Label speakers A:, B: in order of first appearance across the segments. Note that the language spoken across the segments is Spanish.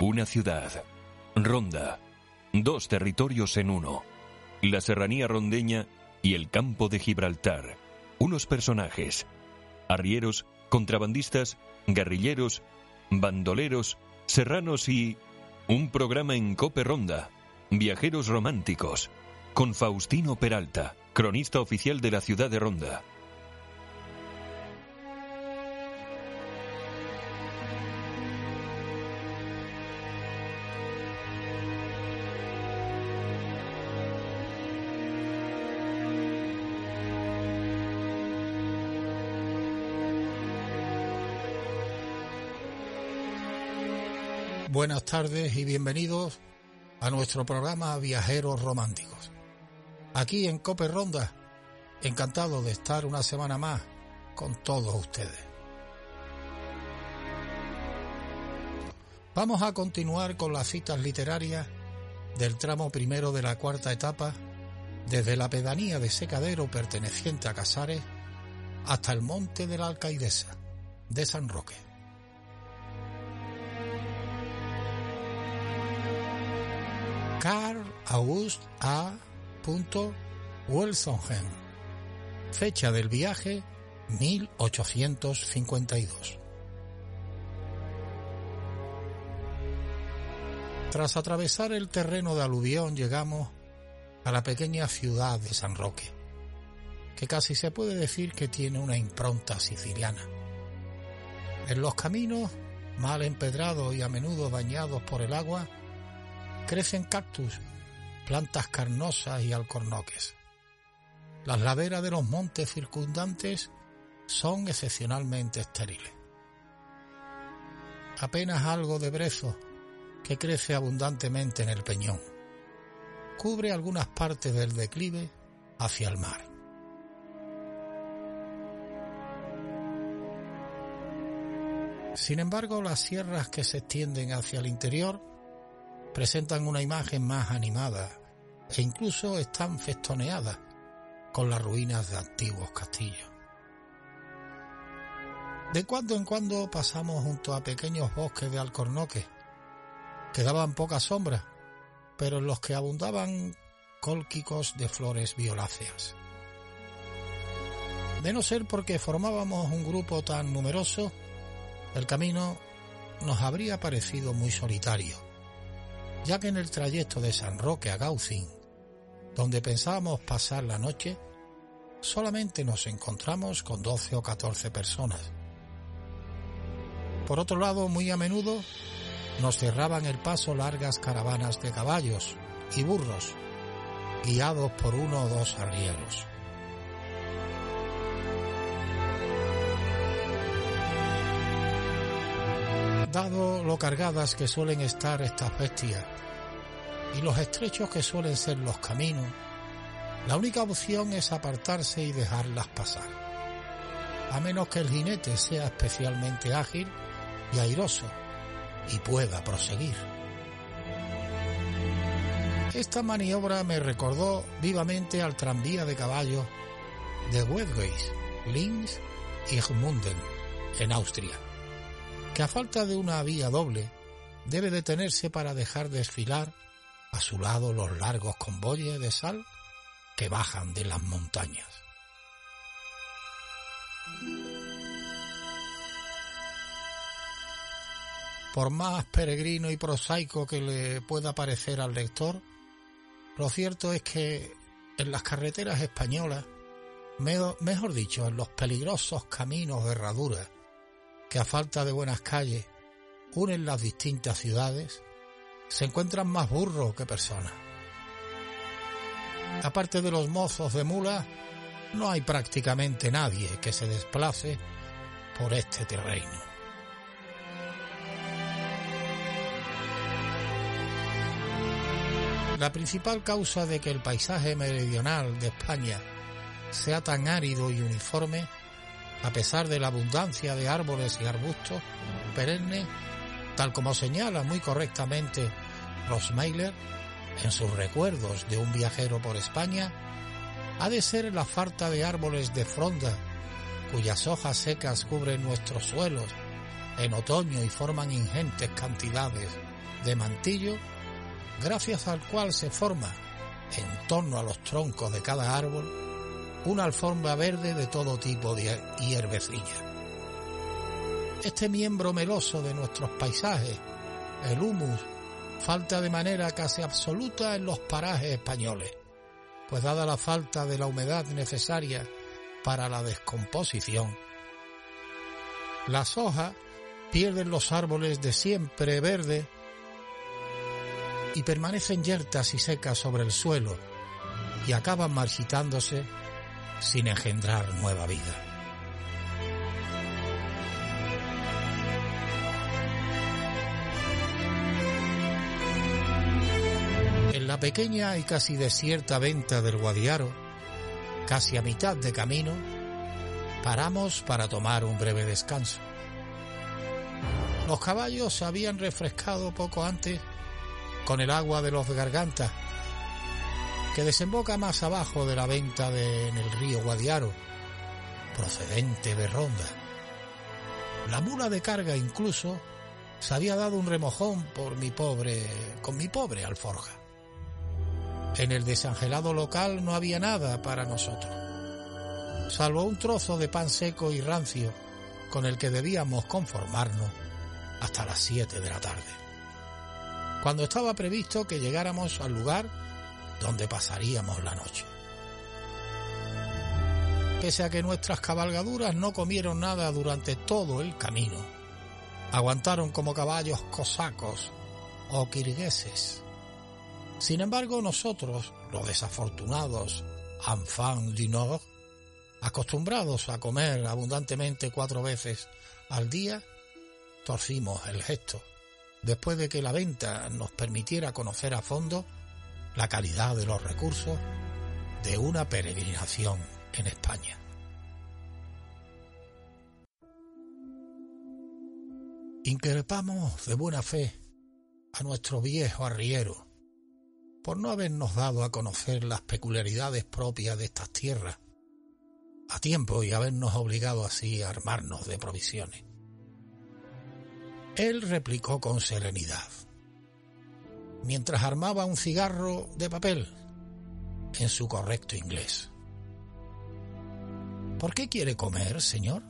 A: Una ciudad. Ronda. Dos territorios en uno. La serranía rondeña y el campo de Gibraltar. Unos personajes. Arrieros, contrabandistas, guerrilleros, bandoleros, serranos y... Un programa en Cope Ronda. Viajeros románticos. Con Faustino Peralta, cronista oficial de la ciudad de Ronda.
B: Buenas tardes y bienvenidos a nuestro programa Viajeros Románticos. Aquí en Cope Ronda, encantado de estar una semana más con todos ustedes. Vamos a continuar con las citas literarias del tramo primero de la cuarta etapa, desde la pedanía de Secadero perteneciente a Casares hasta el monte de la Alcaidesa de San Roque. Carl August A. Welsongen. Fecha del viaje 1852. Tras atravesar el terreno de aluvión llegamos a la pequeña ciudad de San Roque, que casi se puede decir que tiene una impronta siciliana. En los caminos, mal empedrados y a menudo dañados por el agua, crecen cactus, plantas carnosas y alcornoques. Las laderas de los montes circundantes son excepcionalmente estériles. Apenas algo de brezo que crece abundantemente en el peñón. Cubre algunas partes del declive hacia el mar. Sin embargo, las sierras que se extienden hacia el interior presentan una imagen más animada e incluso están festoneadas con las ruinas de antiguos castillos. De cuando en cuando pasamos junto a pequeños bosques de alcornoques que daban poca sombra, pero en los que abundaban cólquicos de flores violáceas. De no ser porque formábamos un grupo tan numeroso, el camino nos habría parecido muy solitario ya que en el trayecto de San Roque a Gaucín, donde pensábamos pasar la noche, solamente nos encontramos con 12 o 14 personas. Por otro lado, muy a menudo nos cerraban el paso largas caravanas de caballos y burros, guiados por uno o dos arrieros. Dado lo cargadas que suelen estar estas bestias y los estrechos que suelen ser los caminos, la única opción es apartarse y dejarlas pasar, a menos que el jinete sea especialmente ágil y airoso y pueda proseguir. Esta maniobra me recordó vivamente al tranvía de caballos de Wedgeis, Linz y Gmunden, en Austria, que a falta de una vía doble debe detenerse para dejar desfilar a su lado los largos convoyes de sal que bajan de las montañas. Por más peregrino y prosaico que le pueda parecer al lector, lo cierto es que en las carreteras españolas, mejor dicho, en los peligrosos caminos de herradura que a falta de buenas calles unen las distintas ciudades, se encuentran más burros que personas. Aparte de los mozos de mula, no hay prácticamente nadie que se desplace por este terreno. La principal causa de que el paisaje meridional de España sea tan árido y uniforme, a pesar de la abundancia de árboles y arbustos perennes, tal como señala muy correctamente Rosmeiler en sus recuerdos de un viajero por España, ha de ser la falta de árboles de fronda, cuyas hojas secas cubren nuestros suelos en otoño y forman ingentes cantidades de mantillo, gracias al cual se forma, en torno a los troncos de cada árbol, una alfombra verde de todo tipo de hierbecilla. Este miembro meloso de nuestros paisajes, el humus, falta de manera casi absoluta en los parajes españoles, pues dada la falta de la humedad necesaria para la descomposición, las hojas pierden los árboles de siempre verde y permanecen yertas y secas sobre el suelo y acaban marchitándose sin engendrar nueva vida. En la pequeña y casi desierta venta del Guadiaro, casi a mitad de camino, paramos para tomar un breve descanso. Los caballos se habían refrescado poco antes con el agua de los gargantas, que desemboca más abajo de la venta de, en el río Guadiaro, procedente de Ronda. La mula de carga incluso se había dado un remojón por mi pobre, con mi pobre alforja. En el desangelado local no había nada para nosotros, salvo un trozo de pan seco y rancio con el que debíamos conformarnos hasta las 7 de la tarde, cuando estaba previsto que llegáramos al lugar donde pasaríamos la noche. Pese a que nuestras cabalgaduras no comieron nada durante todo el camino, aguantaron como caballos cosacos o kirgueses. Sin embargo, nosotros, los desafortunados enfants du Nord, acostumbrados a comer abundantemente cuatro veces al día, torcimos el gesto, después de que la venta nos permitiera conocer a fondo la calidad de los recursos de una peregrinación en España. Increpamos de buena fe a nuestro viejo arriero por no habernos dado a conocer las peculiaridades propias de estas tierras a tiempo y habernos obligado así a armarnos de provisiones. Él replicó con serenidad, mientras armaba un cigarro de papel en su correcto inglés. ¿Por qué quiere comer, señor?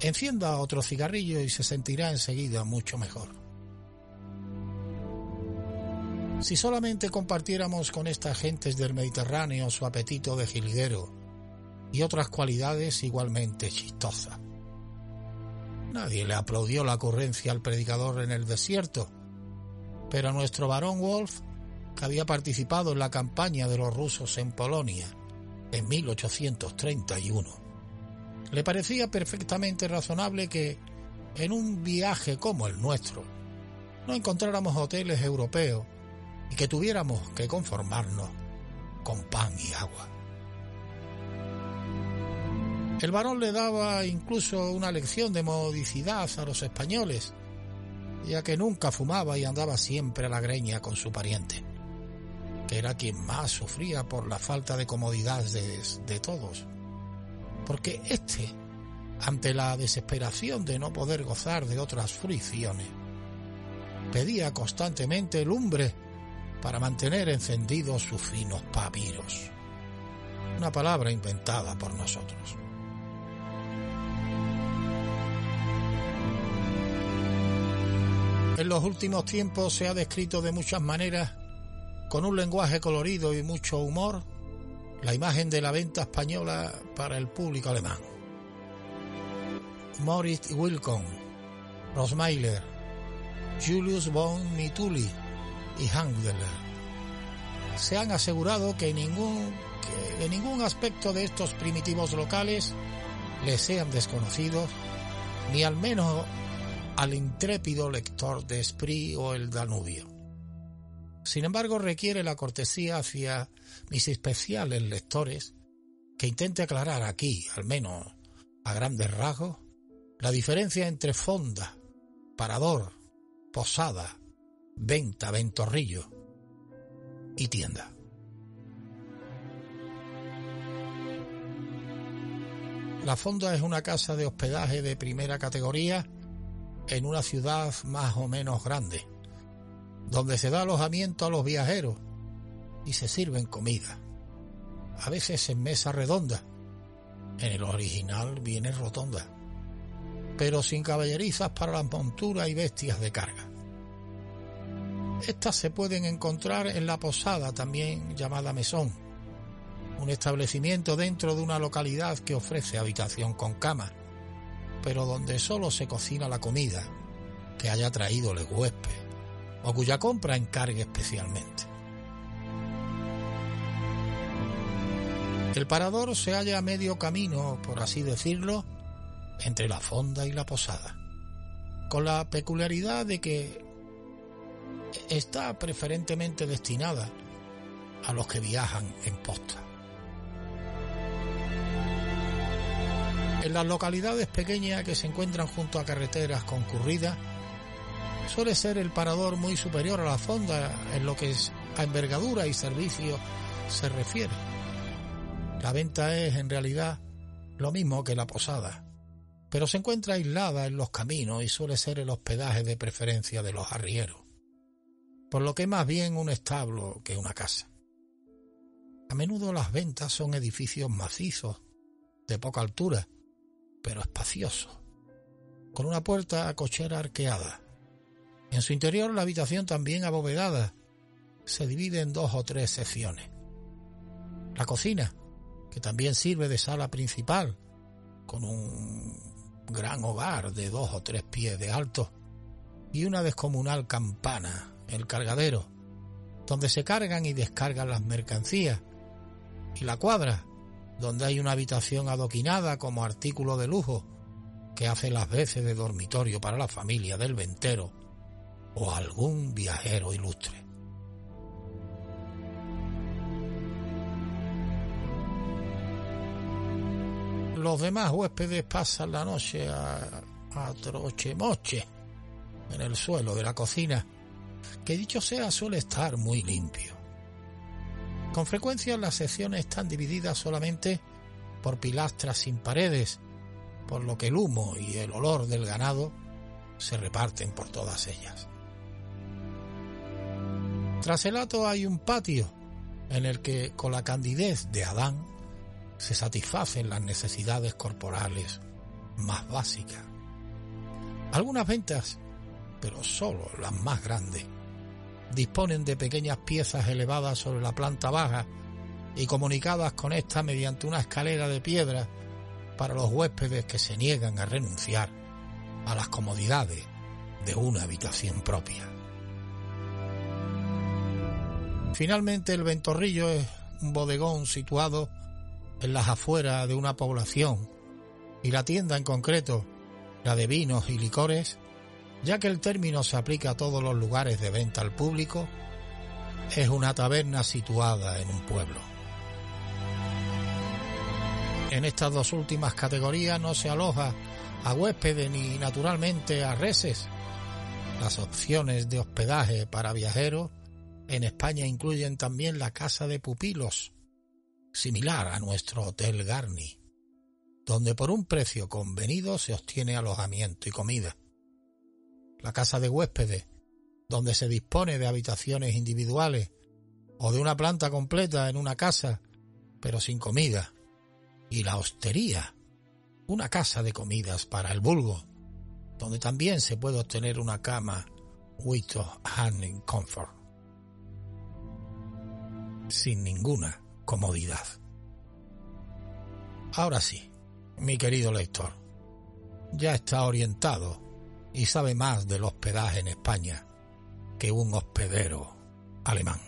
B: Encienda otro cigarrillo y se sentirá enseguida mucho mejor. Si solamente compartiéramos con estas gentes del Mediterráneo su apetito de jilguero y otras cualidades igualmente chistosas. Nadie le aplaudió la ocurrencia al predicador en el desierto, pero nuestro varón Wolf, que había participado en la campaña de los rusos en Polonia en 1831, le parecía perfectamente razonable que, en un viaje como el nuestro, no encontráramos hoteles europeos y que tuviéramos que conformarnos con pan y agua. El varón le daba incluso una lección de modicidad a los españoles, ya que nunca fumaba y andaba siempre a la greña con su pariente, que era quien más sufría por la falta de comodidad de, de todos. Porque éste, ante la desesperación de no poder gozar de otras fruiciones, pedía constantemente lumbre para mantener encendidos sus finos papiros. Una palabra inventada por nosotros. En los últimos tiempos se ha descrito de muchas maneras, con un lenguaje colorido y mucho humor, la imagen de la venta española para el público alemán. Moritz Wilcon, Rosmeiler, Julius von Mituli y Hangler se han asegurado que ningún, ningún aspecto de estos primitivos locales les sean desconocidos, ni al menos al intrépido lector de Esprit o el Danubio. Sin embargo, requiere la cortesía hacia mis especiales lectores que intente aclarar aquí, al menos a grandes rasgos, la diferencia entre fonda, parador, posada, venta, ventorrillo y tienda. La fonda es una casa de hospedaje de primera categoría en una ciudad más o menos grande, donde se da alojamiento a los viajeros y se sirven comida, a veces en mesa redonda. En el original viene rotonda, pero sin caballerizas para las monturas y bestias de carga. Estas se pueden encontrar en la posada, también llamada mesón, un establecimiento dentro de una localidad que ofrece habitación con cama, pero donde solo se cocina la comida que haya traído el huésped o cuya compra encargue especialmente. El parador se halla a medio camino, por así decirlo, entre la fonda y la posada, con la peculiaridad de que está preferentemente destinada a los que viajan en posta. En las localidades pequeñas que se encuentran junto a carreteras concurridas, suele ser el parador muy superior a la fonda en lo que a envergadura y servicio se refiere. La venta es en realidad lo mismo que la posada, pero se encuentra aislada en los caminos y suele ser el hospedaje de preferencia de los arrieros por lo que es más bien un establo que una casa. A menudo las ventas son edificios macizos, de poca altura, pero espaciosos, con una puerta a cochera arqueada. En su interior la habitación también abovedada se divide en dos o tres secciones. La cocina, que también sirve de sala principal, con un gran hogar de dos o tres pies de alto, y una descomunal campana el cargadero, donde se cargan y descargan las mercancías, y la cuadra, donde hay una habitación adoquinada como artículo de lujo que hace las veces de dormitorio para la familia del ventero o algún viajero ilustre. Los demás huéspedes pasan la noche a, a troche moche en el suelo de la cocina que dicho sea suele estar muy limpio. Con frecuencia las secciones están divididas solamente por pilastras sin paredes, por lo que el humo y el olor del ganado se reparten por todas ellas. Tras el hato hay un patio en el que con la candidez de Adán se satisfacen las necesidades corporales más básicas. Algunas ventas, pero solo las más grandes, disponen de pequeñas piezas elevadas sobre la planta baja y comunicadas con esta mediante una escalera de piedra para los huéspedes que se niegan a renunciar a las comodidades de una habitación propia. Finalmente el ventorrillo es un bodegón situado en las afueras de una población y la tienda en concreto, la de vinos y licores, ya que el término se aplica a todos los lugares de venta al público, es una taberna situada en un pueblo. En estas dos últimas categorías no se aloja a huéspedes ni naturalmente a reses. Las opciones de hospedaje para viajeros en España incluyen también la casa de pupilos, similar a nuestro Hotel Garni, donde por un precio convenido se obtiene alojamiento y comida la casa de huéspedes, donde se dispone de habitaciones individuales o de una planta completa en una casa, pero sin comida, y la hostería, una casa de comidas para el vulgo, donde también se puede obtener una cama with hand comfort, sin ninguna comodidad. Ahora sí, mi querido lector, ya está orientado y sabe más del hospedaje en España que un hospedero alemán.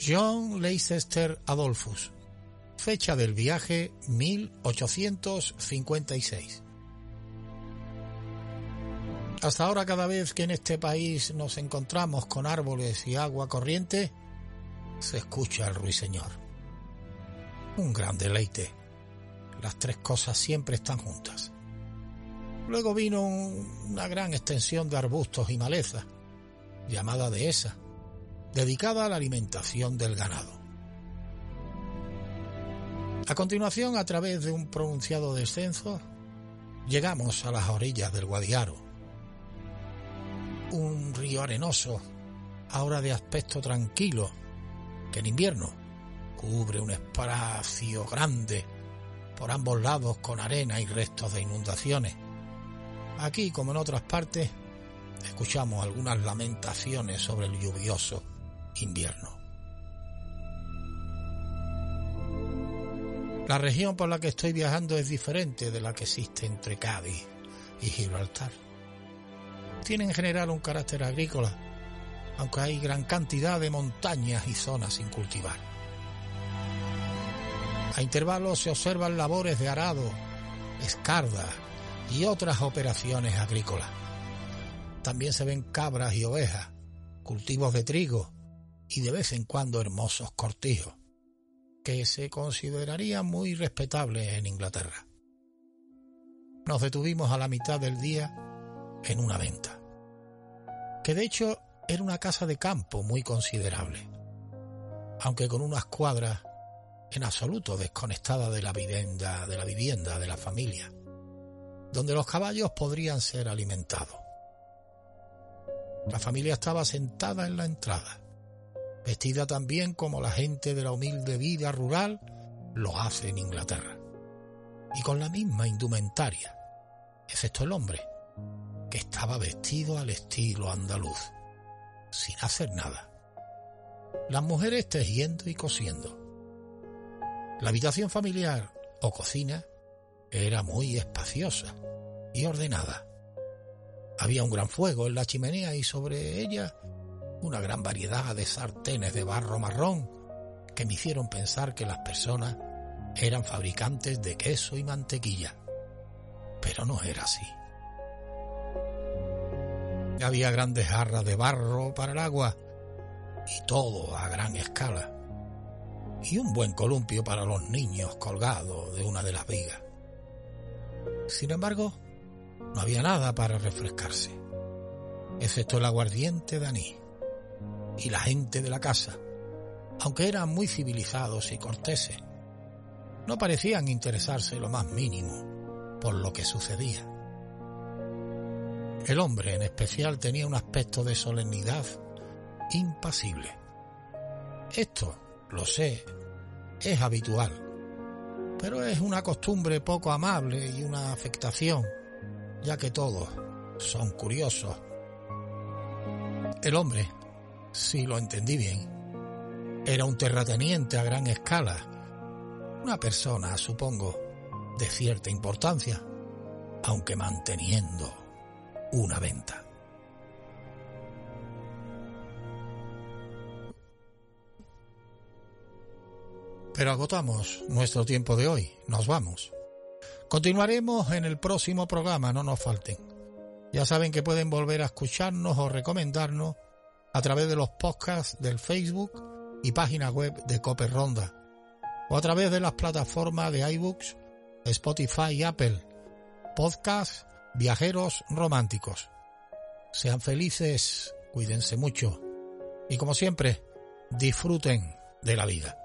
B: John Leicester Adolphus. Fecha del viaje 1856. Hasta ahora cada vez que en este país nos encontramos con árboles y agua corriente, se escucha el ruiseñor. Un gran deleite. Las tres cosas siempre están juntas. Luego vino una gran extensión de arbustos y maleza, llamada dehesa, dedicada a la alimentación del ganado. A continuación, a través de un pronunciado descenso, llegamos a las orillas del Guadiaro. Un río arenoso, ahora de aspecto tranquilo, que en invierno cubre un espacio grande por ambos lados con arena y restos de inundaciones. Aquí, como en otras partes, escuchamos algunas lamentaciones sobre el lluvioso invierno. La región por la que estoy viajando es diferente de la que existe entre Cádiz y Gibraltar. Tiene en general un carácter agrícola, aunque hay gran cantidad de montañas y zonas sin cultivar. A intervalos se observan labores de arado, escarda y otras operaciones agrícolas. También se ven cabras y ovejas, cultivos de trigo y de vez en cuando hermosos cortijos que se consideraría muy respetable en Inglaterra. Nos detuvimos a la mitad del día en una venta, que de hecho era una casa de campo muy considerable, aunque con unas cuadras en absoluto desconectada de la vivienda, de la vivienda de la familia, donde los caballos podrían ser alimentados. La familia estaba sentada en la entrada, vestida también como la gente de la humilde vida rural lo hace en Inglaterra, y con la misma indumentaria, excepto el hombre, que estaba vestido al estilo andaluz, sin hacer nada. Las mujeres tejiendo y cosiendo. La habitación familiar o cocina era muy espaciosa y ordenada. Había un gran fuego en la chimenea y sobre ella una gran variedad de sartenes de barro marrón que me hicieron pensar que las personas eran fabricantes de queso y mantequilla. Pero no era así. Había grandes jarras de barro para el agua y todo a gran escala. Y un buen columpio para los niños colgado de una de las vigas. Sin embargo, no había nada para refrescarse, excepto el aguardiente de anís y la gente de la casa, aunque eran muy civilizados y corteses, no parecían interesarse lo más mínimo por lo que sucedía. El hombre en especial tenía un aspecto de solemnidad impasible. Esto, lo sé, es habitual, pero es una costumbre poco amable y una afectación, ya que todos son curiosos. El hombre si lo entendí bien, era un terrateniente a gran escala, una persona, supongo, de cierta importancia, aunque manteniendo una venta. Pero agotamos nuestro tiempo de hoy, nos vamos. Continuaremos en el próximo programa, no nos falten. Ya saben que pueden volver a escucharnos o recomendarnos a través de los podcasts del Facebook y página web de Cope Ronda, o a través de las plataformas de iBooks, Spotify y Apple, podcast Viajeros Románticos. Sean felices, cuídense mucho y como siempre, disfruten de la vida.